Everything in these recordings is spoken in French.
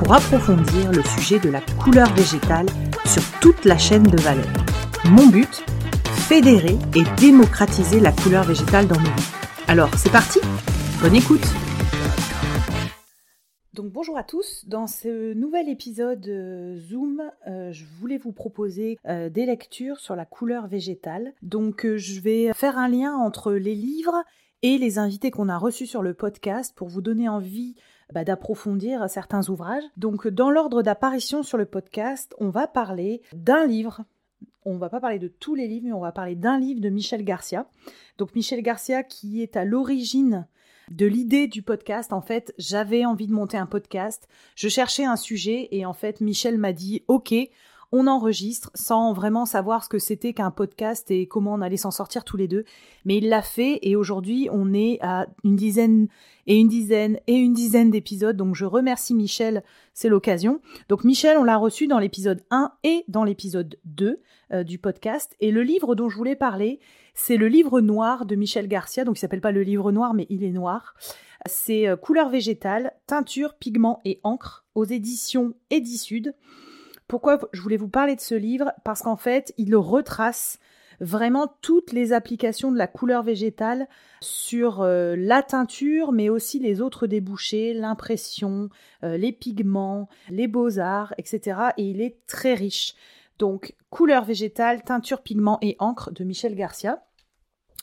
pour approfondir le sujet de la couleur végétale sur toute la chaîne de valeur. Mon but Fédérer et démocratiser la couleur végétale dans nos vies. Alors, c'est parti Bonne écoute donc bonjour à tous, dans ce nouvel épisode euh, Zoom, euh, je voulais vous proposer euh, des lectures sur la couleur végétale. Donc je vais faire un lien entre les livres et les invités qu'on a reçus sur le podcast pour vous donner envie bah, d'approfondir certains ouvrages. Donc dans l'ordre d'apparition sur le podcast, on va parler d'un livre. On va pas parler de tous les livres, mais on va parler d'un livre de Michel Garcia. Donc Michel Garcia qui est à l'origine de l'idée du podcast. En fait, j'avais envie de monter un podcast. Je cherchais un sujet et en fait, Michel m'a dit OK, on enregistre sans vraiment savoir ce que c'était qu'un podcast et comment on allait s'en sortir tous les deux. Mais il l'a fait et aujourd'hui on est à une dizaine et une dizaine et une dizaine d'épisodes. Donc je remercie Michel, c'est l'occasion. Donc Michel, on l'a reçu dans l'épisode 1 et dans l'épisode 2 euh, du podcast. Et le livre dont je voulais parler, c'est le livre noir de Michel Garcia. Donc il s'appelle pas le livre noir, mais il est noir. C'est euh, Couleur végétale, teinture, pigment et encre aux éditions Edisud. Pourquoi je voulais vous parler de ce livre Parce qu'en fait, il retrace vraiment toutes les applications de la couleur végétale sur euh, la teinture, mais aussi les autres débouchés, l'impression, euh, les pigments, les beaux-arts, etc. Et il est très riche. Donc, couleur végétale, teinture, pigment et encre de Michel Garcia.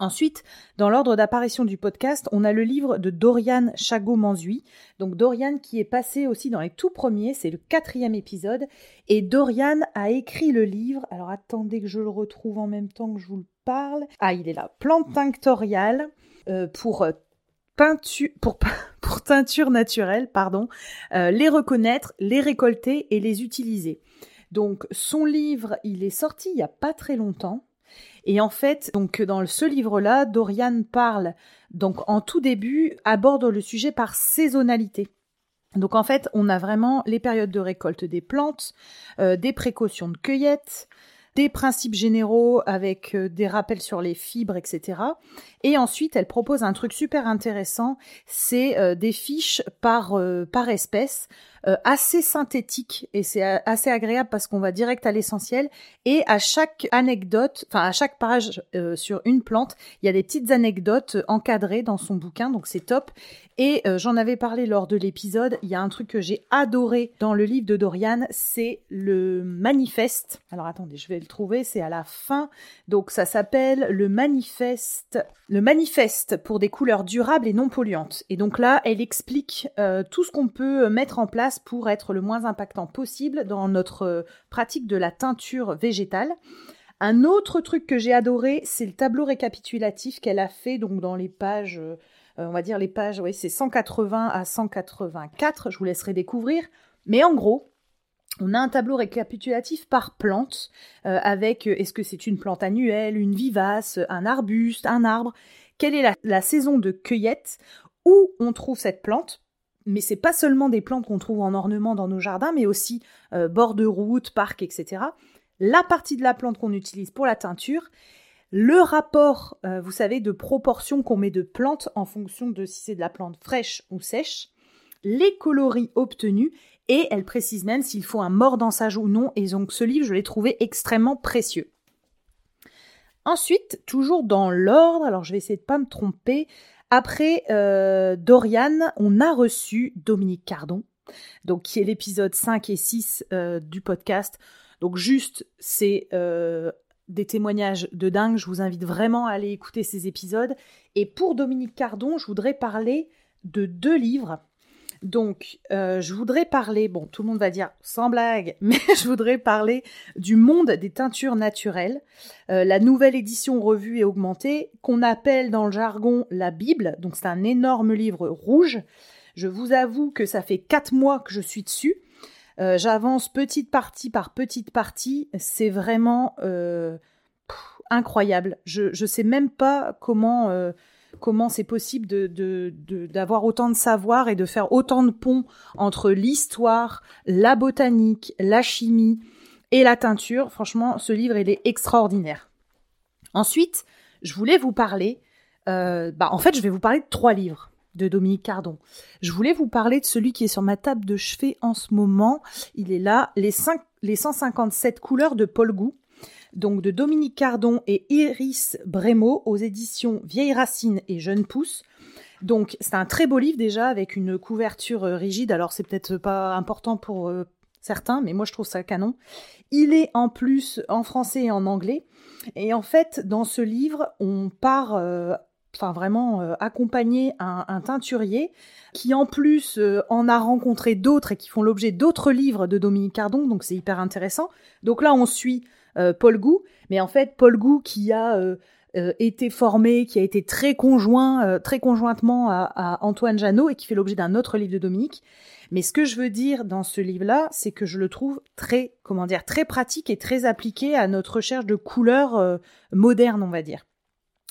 Ensuite, dans l'ordre d'apparition du podcast, on a le livre de Dorian Chagot-Manzui. Donc Dorian qui est passé aussi dans les tout premiers, c'est le quatrième épisode. Et Dorian a écrit le livre, alors attendez que je le retrouve en même temps que je vous le parle. Ah, il est là, Plante tinctoriale euh, pour euh, pour teinture naturelle, pardon, euh, les reconnaître, les récolter et les utiliser. Donc son livre, il est sorti il n'y a pas très longtemps. Et en fait, donc dans ce livre-là, Dorian parle, donc en tout début, aborde le sujet par saisonnalité. Donc en fait, on a vraiment les périodes de récolte des plantes, euh, des précautions de cueillette, des principes généraux avec euh, des rappels sur les fibres, etc. Et ensuite, elle propose un truc super intéressant, c'est euh, des fiches par, par espèce euh, assez synthétique et c'est assez agréable parce qu'on va direct à l'essentiel et à chaque anecdote, enfin à chaque page euh, sur une plante, il y a des petites anecdotes encadrées dans son bouquin, donc c'est top. Et euh, j'en avais parlé lors de l'épisode, il y a un truc que j'ai adoré dans le livre de Dorian, c'est le manifeste. Alors attendez, je vais le trouver, c'est à la fin. Donc ça s'appelle le manifeste, le manifeste pour des couleurs durables et non polluantes. Et donc là, elle explique tout ce qu'on peut mettre en place pour être le moins impactant possible dans notre euh, pratique de la teinture végétale. Un autre truc que j'ai adoré, c'est le tableau récapitulatif qu'elle a fait donc dans les pages, euh, on va dire les pages, oui, c'est 180 à 184, je vous laisserai découvrir. Mais en gros, on a un tableau récapitulatif par plante, euh, avec est-ce que c'est une plante annuelle, une vivace, un arbuste, un arbre, quelle est la saison de cueillette, où on trouve cette plante, mais c'est pas seulement des plantes qu'on trouve en ornement dans nos jardins, mais aussi euh, bords de route, parcs, etc. La partie de la plante qu'on utilise pour la teinture, le rapport, euh, vous savez, de proportion qu'on met de plantes en fonction de si c'est de la plante fraîche ou sèche, les coloris obtenus, et elle précise même s'il faut un mordançage ou non, et donc ce livre, je l'ai trouvé extrêmement précieux. Ensuite, toujours dans l'ordre, alors je vais essayer de pas me tromper, après euh, Dorian, on a reçu Dominique Cardon, donc qui est l'épisode 5 et 6 euh, du podcast. Donc juste, c'est euh, des témoignages de dingue. Je vous invite vraiment à aller écouter ces épisodes. Et pour Dominique Cardon, je voudrais parler de deux livres donc, euh, je voudrais parler, bon, tout le monde va dire sans blague, mais je voudrais parler du monde des teintures naturelles, euh, la nouvelle édition revue et augmentée, qu'on appelle dans le jargon la Bible. Donc, c'est un énorme livre rouge. Je vous avoue que ça fait quatre mois que je suis dessus. Euh, j'avance petite partie par petite partie. C'est vraiment incroyable. Je ne sais même pas comment comment c'est possible d'avoir de, autant de savoir et de faire autant de ponts entre l'histoire, la botanique, la chimie et la teinture. Franchement, ce livre, il est extraordinaire. Ensuite, je voulais vous parler, bah, en fait, je vais vous parler de trois livres de Dominique Cardon. Je voulais vous parler de celui qui est sur ma table de chevet en ce moment. Il est là, les, 5, les 157 couleurs de Paul Gou. Donc de Dominique Cardon et Iris Brémaud aux éditions Vieille Racine et Jeune Pousse. Donc c'est un très beau livre déjà avec une couverture euh, rigide. Alors c'est peut-être pas important pour euh, certains, mais moi je trouve ça canon. Il est en plus en français et en anglais. Et en fait, dans ce livre, on part euh, vraiment accompagner un, teinturier qui en plus en a rencontré d'autres et qui font l'objet d'autres livres de Dominique Cardon, donc c'est hyper intéressant. Donc là on suit Paul Gou, mais en fait Paul Gou qui a été formé, qui a été très conjoint, très conjointement à, à, Antoine Janot et qui fait l'objet d'un autre livre de Dominique. Mais ce que je veux dire dans ce livre-là, c'est que je le trouve très, comment dire, très pratique et très appliqué à notre recherche de couleurs modernes, on va dire.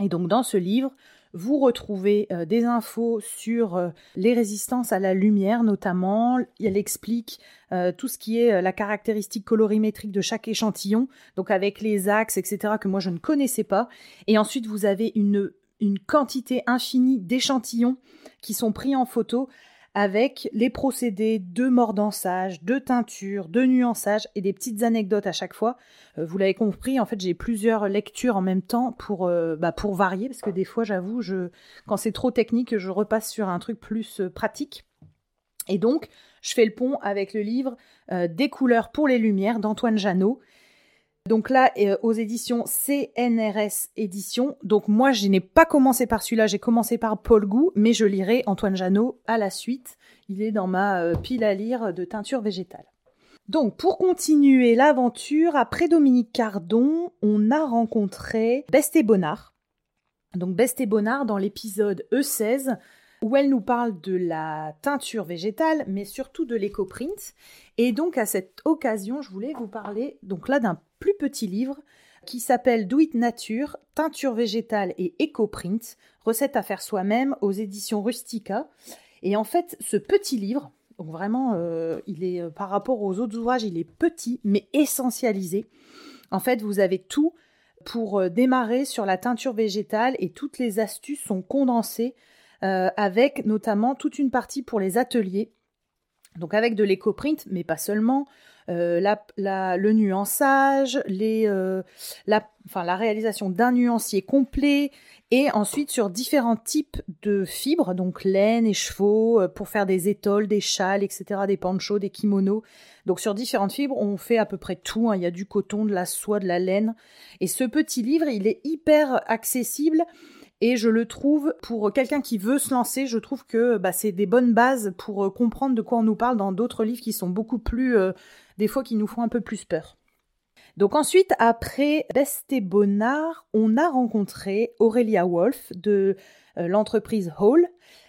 Et donc dans ce livre, vous retrouvez euh, des infos sur euh, les résistances à la lumière notamment. Elle explique euh, tout ce qui est la caractéristique colorimétrique de chaque échantillon, donc avec les axes, etc., que moi je ne connaissais pas. Et ensuite, vous avez une, une quantité infinie d'échantillons qui sont pris en photo avec les procédés de mordançage, de teinture, de nuançage et des petites anecdotes à chaque fois. Euh, vous l'avez compris, en fait, j'ai plusieurs lectures en même temps pour, euh, bah, varier, parce que des fois, j'avoue, quand c'est trop technique, je repasse sur un truc plus euh, pratique. Et donc, je fais le pont avec le livre Des couleurs pour les lumières d'Antoine Janot, donc là, euh, aux éditions CNRS Éditions. Donc moi, je n'ai pas commencé par celui-là, j'ai commencé par Paul Gou, mais je lirai Antoine Janot à la suite. Il est dans ma euh, pile à lire de teinture végétale. Donc pour continuer l'aventure, après Dominique Cardon, on a rencontré Beste Bonnard. Donc Beste Bonnard dans l'épisode E16 où elle nous parle de la teinture végétale, mais surtout de l'éco-print. Et donc à cette occasion, je voulais vous parler donc là d'un plus petit livre qui s'appelle Do It Nature, teinture végétale et éco-print, recette à faire soi-même aux éditions Rustica. Et en fait, ce petit livre, donc vraiment, euh, il est euh, par rapport aux autres ouvrages, il est petit mais essentialisé. En fait, vous avez tout pour euh, démarrer sur la teinture végétale et toutes les astuces sont condensées avec notamment toute une partie pour les ateliers. Donc avec de l'éco-print, mais pas seulement. Euh, le nuançage, euh, la, réalisation d'un nuancier complet, et ensuite sur différents types de fibres, donc laine et chevaux, euh, pour faire des étoles, des châles, etc., des panchos, des kimonos. Donc sur différentes fibres, on fait à peu près tout. Hein. Il y a du coton, de la soie, de la laine. Et ce petit livre, il est hyper accessible. Et je le trouve, pour quelqu'un qui veut se lancer, je trouve que bah, c'est des bonnes bases pour comprendre de quoi on nous parle dans d'autres livres qui sont beaucoup plus des fois qui nous font un peu plus peur. Donc ensuite, après Beste Bonnard, on a rencontré Aurélia Wolf de euh, l'entreprise Hall.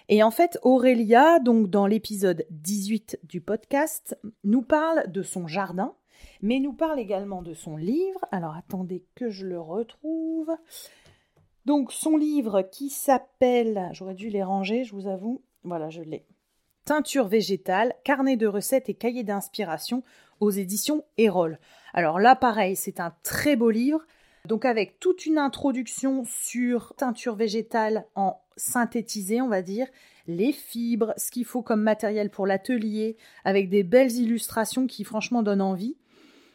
Et en fait, Aurélia, donc dans l'épisode 18 du podcast, nous parle de son jardin, mais nous parle également de son livre. Alors attendez que je le retrouve. Donc son livre qui s'appelle, j'aurais dû les ranger, je vous avoue, voilà, je l'ai. Teinture végétale, carnet de recettes et cahier d'inspiration aux éditions Erol. Alors là, pareil, c'est un très beau livre. Donc avec toute une introduction sur teinture végétale en synthétisé, on va dire, les fibres, ce qu'il faut comme matériel pour l'atelier, avec des belles illustrations qui franchement donnent envie.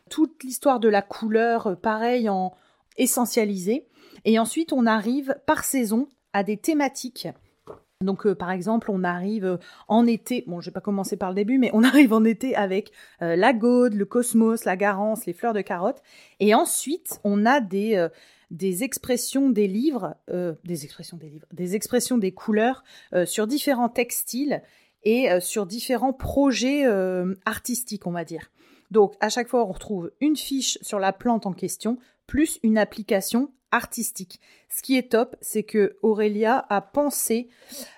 Toute l'histoire de la couleur, pareil, en essentialisé. Et ensuite, on arrive par saison à des thématiques donc, euh, par exemple, on arrive euh, en été, bon, je vais pas commencer par le début, mais on arrive en été avec euh, la gaude, le cosmos, la garance, les fleurs de carotte. Et ensuite, on a des, des expressions des livres, des expressions des livres, des expressions des couleurs sur différents textiles et sur différents projets artistiques, on va dire. Donc, à chaque fois, on retrouve une fiche sur la plante en question, plus une application artistique. Ce qui est top, c'est que Aurélia a pensé,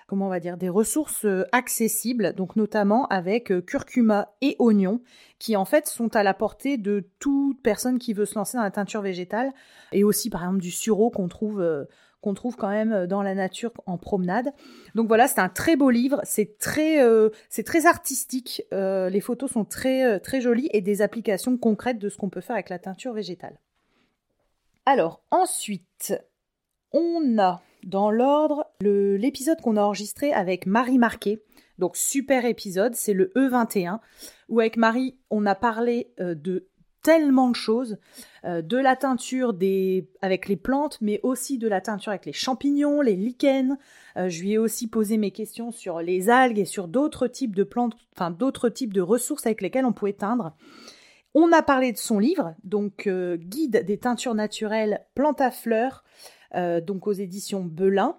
comment on va dire, des ressources euh, accessibles, donc notamment avec euh, curcuma et oignon, qui en fait sont à la portée de toute personne qui veut se lancer dans la teinture végétale, et aussi par exemple du sureau qu'on trouve euh, qu'on trouve quand même dans la nature en promenade. Donc voilà, c'est un très beau livre, c'est très, c'est très artistique, les photos sont très, très jolies et des applications concrètes de ce qu'on peut faire avec la teinture végétale. Alors ensuite, on a dans l'ordre l'épisode qu'on a enregistré avec Marie Marquet. Donc super épisode, c'est le E21 où avec Marie, on a parlé euh, de tellement de choses, euh, de la teinture avec les plantes, mais aussi de la teinture avec les champignons, les lichens. Euh, je lui ai aussi posé mes questions sur les algues et sur d'autres types de plantes, enfin d'autres types de ressources avec lesquelles on pouvait teindre. On a parlé de son livre, donc euh, Guide des teintures naturelles, plantes à fleurs, euh, donc aux éditions Belin.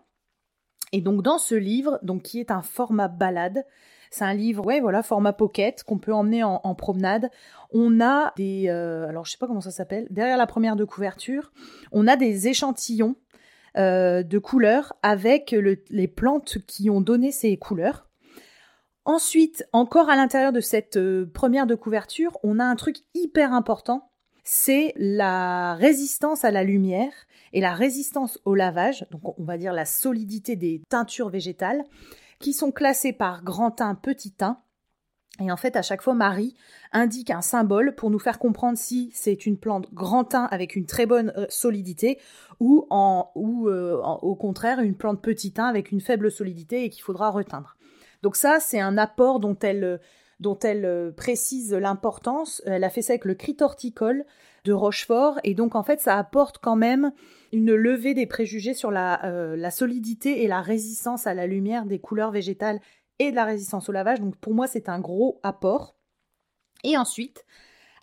Et donc dans ce livre, donc qui est un format balade, c'est un livre, ouais, voilà, format pocket qu'on peut emmener en, promenade. On a des, euh, alors je sais pas comment ça s'appelle, derrière la première de couverture, on a des échantillons de couleurs avec les plantes qui ont donné ces couleurs. Ensuite, encore à l'intérieur de cette euh, première de couverture, on a un truc hyper important, c'est la résistance à la lumière et la résistance au lavage, donc on va dire la solidité des teintures végétales, qui sont classées par grand teint, petit teint. Et en fait, à chaque fois, Marie indique un symbole pour nous faire comprendre si c'est une plante grand teint avec une très bonne euh, solidité ou, euh, au contraire une plante petit teint avec une faible solidité et qu'il faudra reteindre. Donc ça, c'est un apport dont elle, elle euh, précise l'importance. Elle a fait ça avec le crit horticole de Rochefort, et donc en fait, ça apporte quand même une levée des préjugés sur la, euh, la solidité et la résistance à la lumière des couleurs végétales et de la résistance au lavage. Donc pour moi, c'est un gros apport. Et ensuite,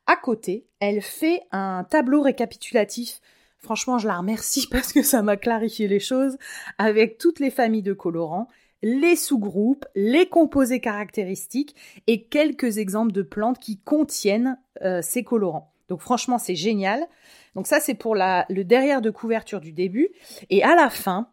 à côté, elle fait un tableau récapitulatif. Franchement, je la remercie parce que ça m'a clarifié les choses avec toutes les familles de colorants les sous-groupes, les composés caractéristiques et quelques exemples de plantes qui contiennent euh, ces colorants. Donc franchement, c'est génial. Donc ça, c'est pour le derrière de couverture du début. Et à la fin,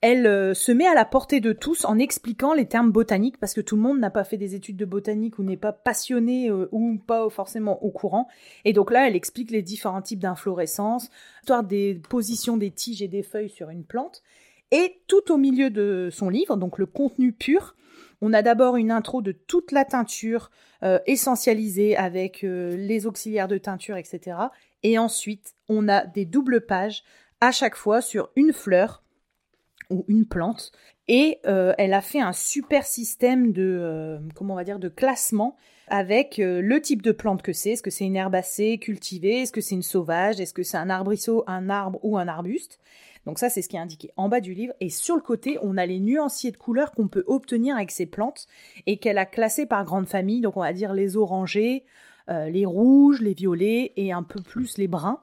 elle euh, se met à la portée de tous en expliquant les termes botaniques parce que tout le monde n'a pas fait des études de botanique ou n'est pas passionné euh, ou pas forcément au courant. Et donc là, elle explique les différents types d'inflorescence, l'histoire des positions des tiges et des feuilles sur une plante. Et tout au milieu de son livre, donc le contenu pur, on a d'abord une intro de toute la teinture euh, essentialisée avec euh, les auxiliaires de teinture, etc. Et ensuite, on a des doubles pages à chaque fois sur une fleur ou une plante. Et euh, elle a fait un super système de, comment dire, de classement avec le type de plante que c'est. Est-ce que c'est une herbacée cultivée? Est-ce que c'est une sauvage? Est-ce que c'est un arbrisseau, un arbre ou un arbuste? Donc ça, c'est ce qui est indiqué en bas du livre. Et sur le côté, on a les nuanciers de couleurs qu'on peut obtenir avec ces plantes et qu'elle a classées par grande famille. Donc on va dire les orangés, euh, les rouges, les violets et un peu plus les bruns.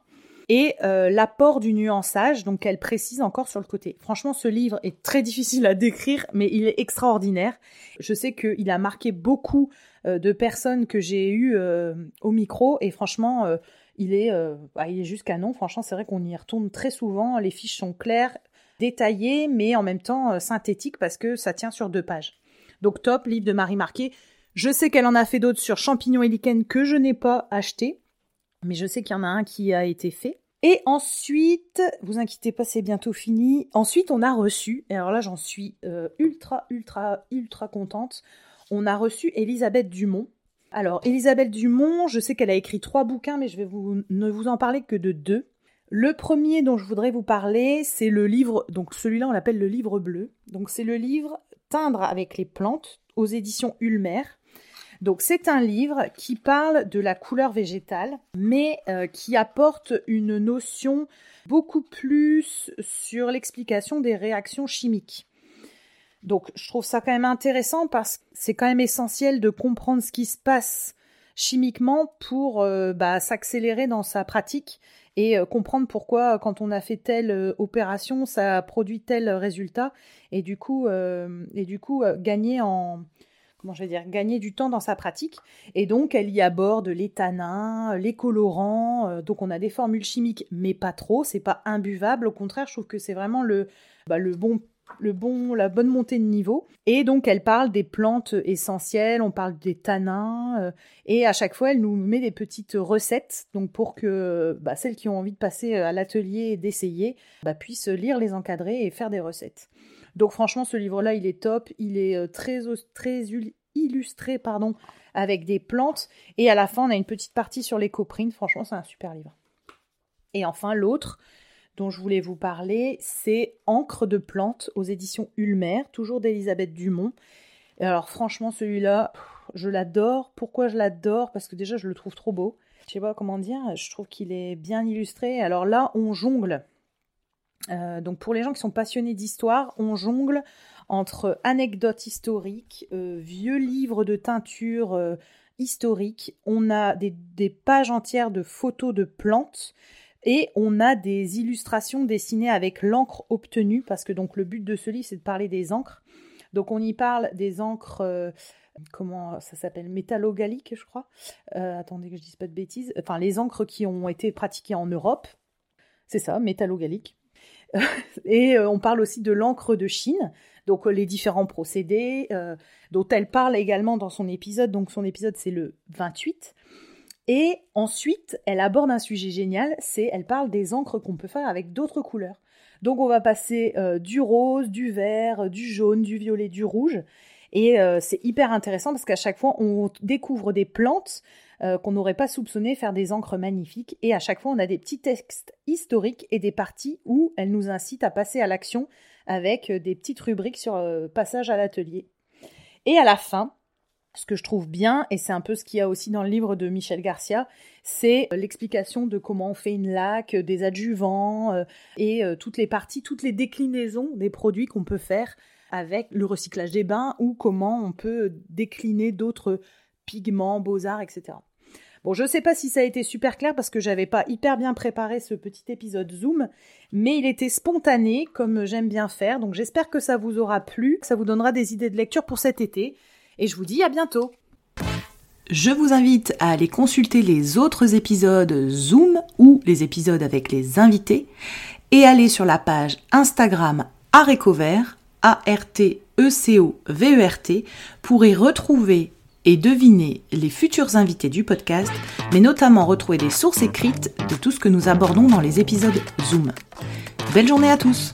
Et euh, l'apport du nuançage, donc elle précise encore sur le côté. Franchement, ce livre est très difficile à décrire, mais il est extraordinaire. Je sais qu'il a marqué beaucoup euh, de personnes que j'ai eues au micro, et franchement, il est, euh, bah. Franchement, c'est vrai qu'on y retourne très souvent. Les fiches sont claires, détaillées, mais en même temps euh, synthétiques parce que ça tient sur deux pages. Donc top, livre de Marie Marquet. Je sais qu'elle en a fait d'autres sur champignons et lichen que je n'ai pas acheté, mais je sais qu'il y en a un qui a été fait. Et ensuite, vous inquiétez pas, c'est bientôt fini. Ensuite, on a reçu, et alors là, j'en suis euh, ultra, ultra, ultra contente. On a reçu Elisabeth Dumont, alors, Elisabeth Dumont, je sais qu'elle a écrit trois bouquins, mais je vais ne vous en parler que de deux. Le premier dont je voudrais vous parler, c'est le livre, donc celui-là on l'appelle le livre bleu. Donc c'est le livre Teindre avec les plantes aux éditions Ulmer. Donc c'est un livre qui parle de la couleur végétale, mais euh, qui apporte une notion beaucoup plus sur l'explication des réactions chimiques. Donc je trouve ça quand même intéressant parce que c'est quand même essentiel de comprendre ce qui se passe chimiquement pour euh, bah, s'accélérer dans sa pratique et euh, comprendre pourquoi quand on a fait telle euh, opération ça produit tel résultat et du coup et du coup gagner en comment je vais dire, gagner du temps dans sa pratique. Et donc, elle y aborde les tanins, les colorants. Euh, donc, on a des formules chimiques, mais pas trop. C'est pas imbuvable. Au contraire, je trouve que c'est vraiment le, bah, le bon le bon, la bonne montée de niveau. Et donc, elle parle des plantes essentielles, on parle des tanins, euh, et à chaque fois, elle nous met des petites recettes, donc pour que bah, celles qui ont envie de passer à l'atelier et d'essayer bah, puissent lire les encadrés et faire des recettes. Donc franchement, ce livre-là, il est top. Il est euh, très, très illustré, pardon, avec des plantes. Et à la fin, on a une petite partie sur les coprines. Franchement, c'est un super livre. Et enfin, l'autre dont je voulais vous parler, c'est Encre de plantes aux éditions Ulmer, toujours d'Elisabeth Dumont. alors franchement, celui-là, je l'adore. Pourquoi je l'adore? Parce que déjà, je le trouve trop beau. Je sais pas comment dire, je trouve qu'il est bien illustré. Alors là, on jongle euh, donc pour les gens qui sont passionnés d'histoire, on jongle entre anecdotes historiques, euh, vieux livres de teinture euh, historiques, on a des, pages entières de photos de plantes et on a des illustrations dessinées avec l'encre obtenue parce que donc le but de ce livre c'est de parler des encres. Donc on y parle des encres comment ça s'appelle métallogaliques je crois. attendez que je dise pas de bêtises. Enfin les encres qui ont été pratiquées en Europe. C'est ça, métallogaliques. et euh, on parle aussi de l'encre de Chine, donc euh, les différents procédés, euh, dont elle parle également dans son épisode. Donc son épisode, c'est le 28. Et ensuite, elle aborde un sujet génial, c'est elle parle des encres qu'on peut faire avec d'autres couleurs. Donc on va passer du rose, du vert, du jaune, du violet, du rouge. Et c'est hyper intéressant parce qu'à chaque fois, on découvre des plantes euh, qu'on n'aurait pas soupçonné faire des encres magnifiques. Et à chaque fois, on a des petits textes historiques et des parties où elle nous incite à passer à l'action avec euh, des petites rubriques sur euh, passage à l'atelier. Et à la fin, ce que je trouve bien, et c'est un peu ce qu'il y a aussi dans le livre de Michel Garcia, c'est l'explication de comment on fait une laque, des adjuvants et toutes les parties, toutes les déclinaisons des produits qu'on peut faire avec le recyclage des bains ou comment on peut décliner d'autres pigments, beaux-arts, etc. Bon, je ne sais pas si ça a été super clair parce que j'avais pas hyper bien préparé ce petit épisode Zoom, mais il était spontané comme j'aime bien faire. Donc j'espère que ça vous aura plu, que ça vous donnera des idées de lecture pour cet été. Et je vous dis à bientôt. Je vous invite à aller consulter les autres épisodes Zoom ou les épisodes avec les invités et aller sur la page Instagram Arécovert, A-R-T-E-C-O-V-E-R-T, pour y retrouver et deviner les futurs invités du podcast, mais notamment retrouver des sources écrites de tout ce que nous abordons dans les épisodes Zoom. Belle journée à tous